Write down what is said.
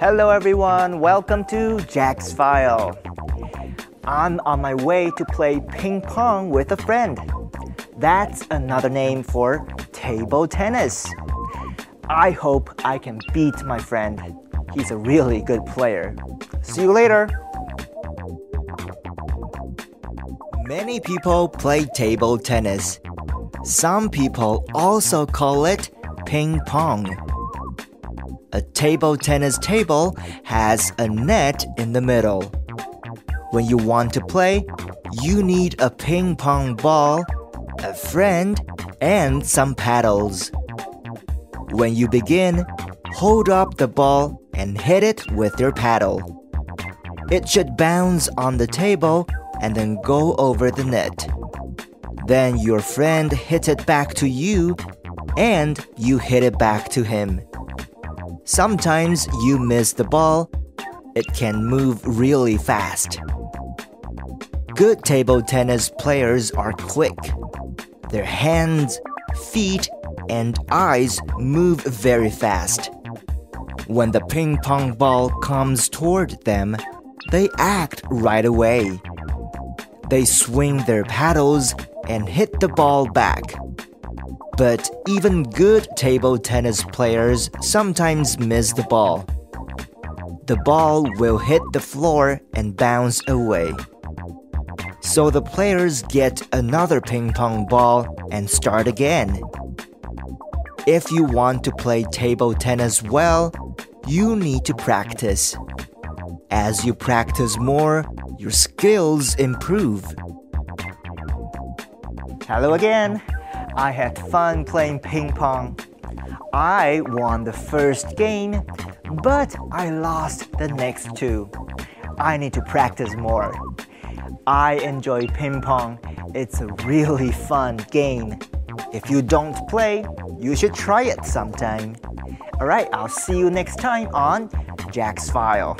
Hello, everyone. Welcome to Jack's File. I'm on my way to play ping pong with a friend. That's another name for table tennis. I hope I can beat my friend. He's a really good player. See you later. Many people play table tennis. Some people also call it ping pong. A table tennis table has a net in the middle. When you want to play, you need a ping pong ball, a friend, and some paddles. When you begin, hold up the ball and hit it with your paddle. It should bounce on the table and then go over the net. Then your friend hits it back to you and you hit it back to him. Sometimes you miss the ball. It can move really fast. Good table tennis players are quick. Their hands, feet, and eyes move very fast. When the ping pong ball comes toward them, they act right away. They swing their paddles and hit the ball back. But even good table tennis players sometimes miss the ball. The ball will hit the floor and bounce away. So the players get another ping pong ball and start again. If you want to play table tennis well, you need to practice. As you practice more, your skills improve. Hello again. I had fun playing ping pong. I won the first game, but I lost the next two. I need to practice more. I enjoy ping pong. It's a really fun game. If you don't play, you should try it sometime. Alright, I'll see you next time on Jack's File.